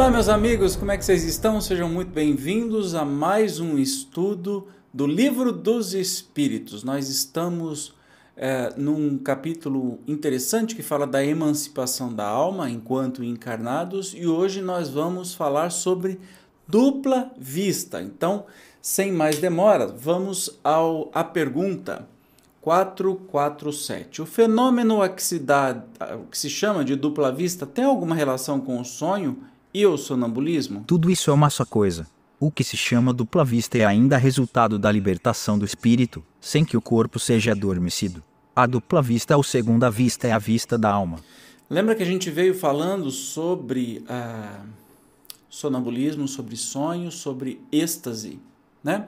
Olá, meus amigos, como é que vocês estão? Sejam muito bem-vindos a mais um estudo do Livro dos Espíritos. Nós estamos é, num capítulo interessante que fala da emancipação da alma enquanto encarnados e hoje nós vamos falar sobre dupla vista. Então, sem mais demora, vamos ao, à pergunta 447. O fenômeno a que, se dá, que se chama de dupla vista tem alguma relação com o sonho e o sonambulismo? Tudo isso é uma só coisa. O que se chama dupla vista é ainda resultado da libertação do espírito, sem que o corpo seja adormecido. A dupla vista ou segunda vista é a vista da alma. Lembra que a gente veio falando sobre ah, sonambulismo, sobre sonho, sobre êxtase, né?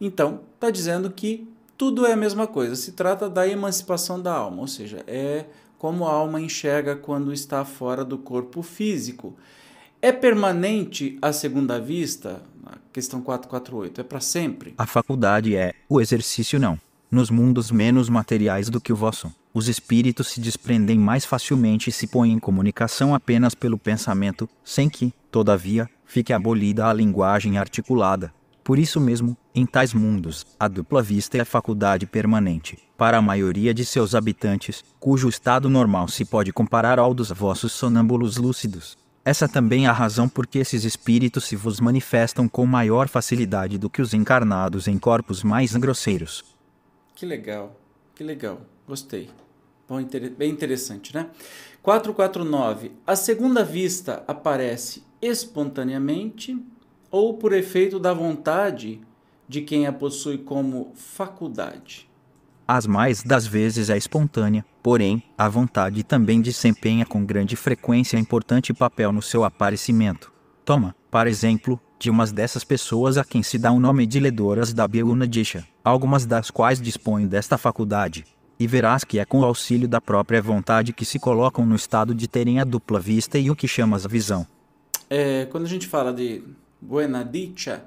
Então, está dizendo que tudo é a mesma coisa. Se trata da emancipação da alma, ou seja, é como a alma enxerga quando está fora do corpo físico. É permanente a segunda vista? Questão 448. É para sempre? A faculdade é, o exercício não. Nos mundos menos materiais do que o vosso, os espíritos se desprendem mais facilmente e se põem em comunicação apenas pelo pensamento, sem que, todavia, fique abolida a linguagem articulada. Por isso mesmo, em tais mundos, a dupla vista é faculdade permanente, para a maioria de seus habitantes, cujo estado normal se pode comparar ao dos vossos sonâmbulos lúcidos. Essa também é a razão por que esses espíritos se vos manifestam com maior facilidade do que os encarnados em corpos mais grosseiros. Que legal, que legal, gostei. Bom, bem interessante, né? 449. A segunda vista aparece espontaneamente ou por efeito da vontade de quem a possui como faculdade? As mais das vezes é espontânea, porém, a vontade também desempenha com grande frequência importante papel no seu aparecimento. Toma, por exemplo, de umas dessas pessoas a quem se dá o nome de ledoras da Beunadisha, algumas das quais dispõem desta faculdade. E verás que é com o auxílio da própria vontade que se colocam no estado de terem a dupla vista e o que chamas a visão. É, quando a gente fala de Buenadicha,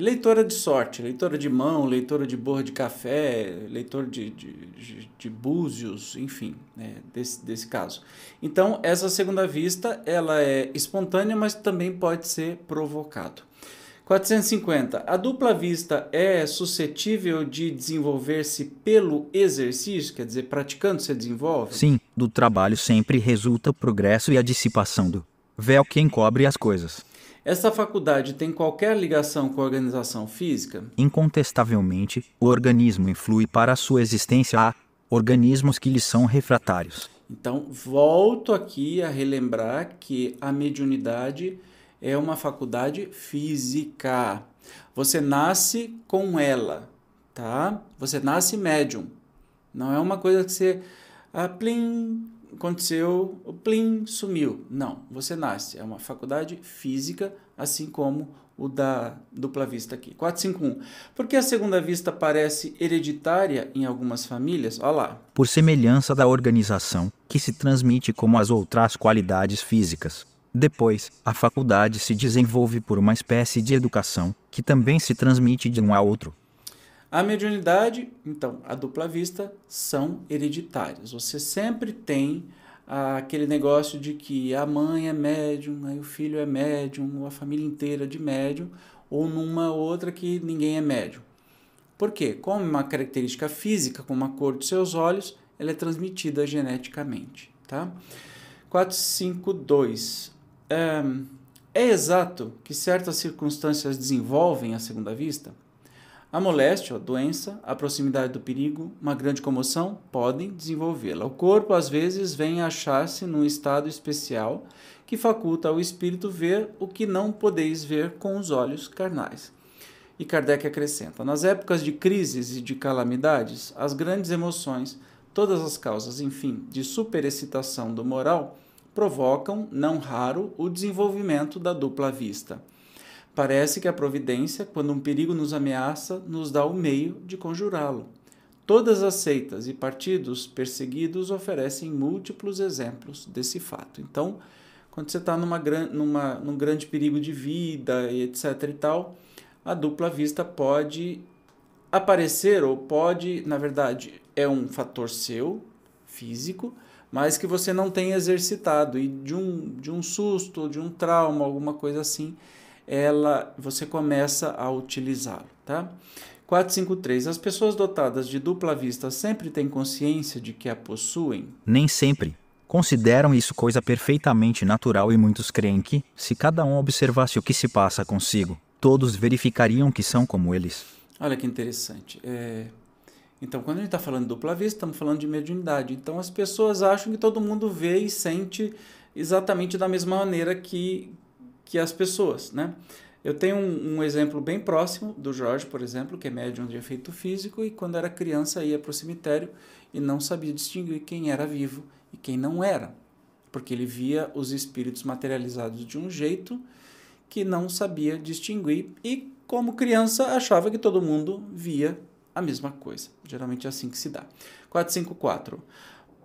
leitora de sorte, leitora de mão, leitora de borra de café, leitor de, de, de, de búzios, enfim, né, desse, desse caso. Então, essa segunda vista, ela é espontânea, mas também pode ser provocado. 450. A dupla vista é suscetível de desenvolver-se pelo exercício, quer dizer, praticando se desenvolve? Sim, do trabalho sempre resulta progresso e a dissipação do véu que encobre as coisas. Essa faculdade tem qualquer ligação com a organização física? Incontestavelmente, o organismo influi para a sua existência a organismos que lhe são refratários. Então, volto aqui a relembrar que a mediunidade é uma faculdade física. Você nasce com ela, tá? Você nasce médium. Não é uma coisa que você ah, plim, aconteceu, o plim sumiu. Não, você nasce. É uma faculdade física, assim como o da dupla vista aqui. 451. Por que a segunda vista parece hereditária em algumas famílias? Olha lá. Por semelhança da organização, que se transmite como as outras qualidades físicas. Depois, a faculdade se desenvolve por uma espécie de educação, que também se transmite de um a outro. A mediunidade, então, a dupla vista, são hereditárias. Você sempre tem aquele negócio de que a mãe é médium, aí o filho é médium, ou a família inteira de médium, ou numa outra que ninguém é médium. Por quê? Como uma característica física, como a cor dos seus olhos, ela é transmitida geneticamente. Tá? 452. É, é exato que certas circunstâncias desenvolvem a segunda vista? A moléstia, a doença, a proximidade do perigo, uma grande comoção podem desenvolvê-la. O corpo, às vezes, vem achar-se num estado especial que faculta ao espírito ver o que não podeis ver com os olhos carnais. E Kardec acrescenta: nas épocas de crises e de calamidades, as grandes emoções todas as causas, enfim, de superexcitação do moral provocam, não raro, o desenvolvimento da dupla vista. Parece que a providência, quando um perigo nos ameaça, nos dá o meio de conjurá-lo. Todas as seitas e partidos perseguidos oferecem múltiplos exemplos desse fato. Então, quando você está numa, numa, num grande perigo de vida e etc e tal, a dupla vista pode aparecer ou pode, na verdade, é um fator seu, físico, mas que você não tem exercitado e de um, de um susto, de um trauma, alguma coisa assim, ela você começa a utilizá-lo, tá? 453. As pessoas dotadas de dupla vista sempre têm consciência de que a possuem? Nem sempre. Consideram isso coisa perfeitamente natural e muitos creem que, se cada um observasse o que se passa consigo, todos verificariam que são como eles. Olha que interessante. É... Então, quando a gente está falando de dupla vista, estamos falando de mediunidade. Então, as pessoas acham que todo mundo vê e sente exatamente da mesma maneira que, que as pessoas, né? Eu tenho um, um, exemplo bem próximo do Jorge, por exemplo, que é médium de efeito físico e quando era criança ia para o cemitério e não sabia distinguir quem era vivo e quem não era, porque ele via os espíritos materializados de um jeito que não sabia distinguir e como criança achava que todo mundo via a mesma coisa. Geralmente é assim que se dá. 454.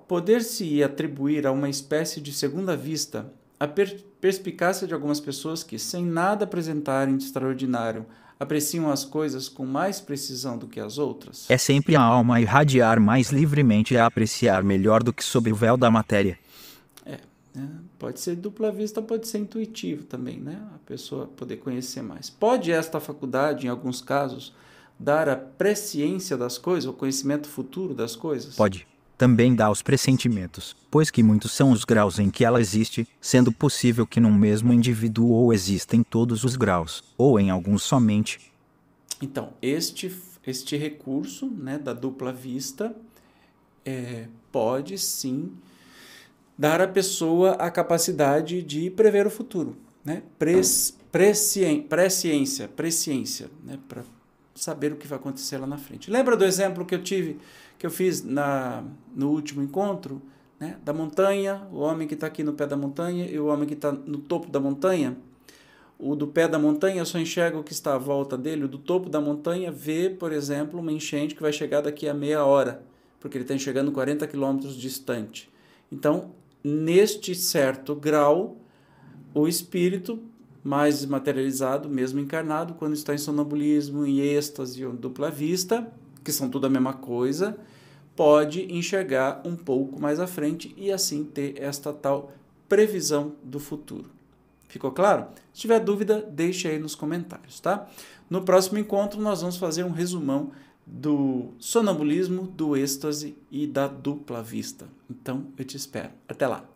Poder-se atribuir a uma espécie de segunda vista a per perspicácia de algumas pessoas que, sem nada apresentarem de extraordinário, apreciam as coisas com mais precisão do que as outras? É sempre a alma irradiar mais livremente e a apreciar melhor do que sob o véu da matéria. É, né? pode ser dupla vista, pode ser intuitivo também, né? A pessoa poder conhecer mais. Pode esta faculdade, em alguns casos, dar a presciência das coisas, o conhecimento futuro das coisas? Pode também dá os pressentimentos, pois que muitos são os graus em que ela existe, sendo possível que num mesmo indivíduo ou existem todos os graus, ou em alguns somente. Então, este, este recurso né, da dupla vista é, pode sim dar à pessoa a capacidade de prever o futuro, né? Pres, presciência, presciência, né? para saber o que vai acontecer lá na frente. Lembra do exemplo que eu tive que eu fiz na, no último encontro, né, da montanha, o homem que está aqui no pé da montanha e o homem que está no topo da montanha. O do pé da montanha só enxerga o que está à volta dele, o do topo da montanha vê, por exemplo, uma enchente que vai chegar daqui a meia hora, porque ele está enxergando 40 quilômetros distante. Então, neste certo grau, o espírito mais materializado, mesmo encarnado, quando está em sonambulismo, em êxtase ou dupla vista, que são tudo a mesma coisa, pode enxergar um pouco mais à frente e assim ter esta tal previsão do futuro. Ficou claro? Se tiver dúvida, deixe aí nos comentários, tá? No próximo encontro nós vamos fazer um resumão do sonambulismo, do êxtase e da dupla vista. Então eu te espero. Até lá.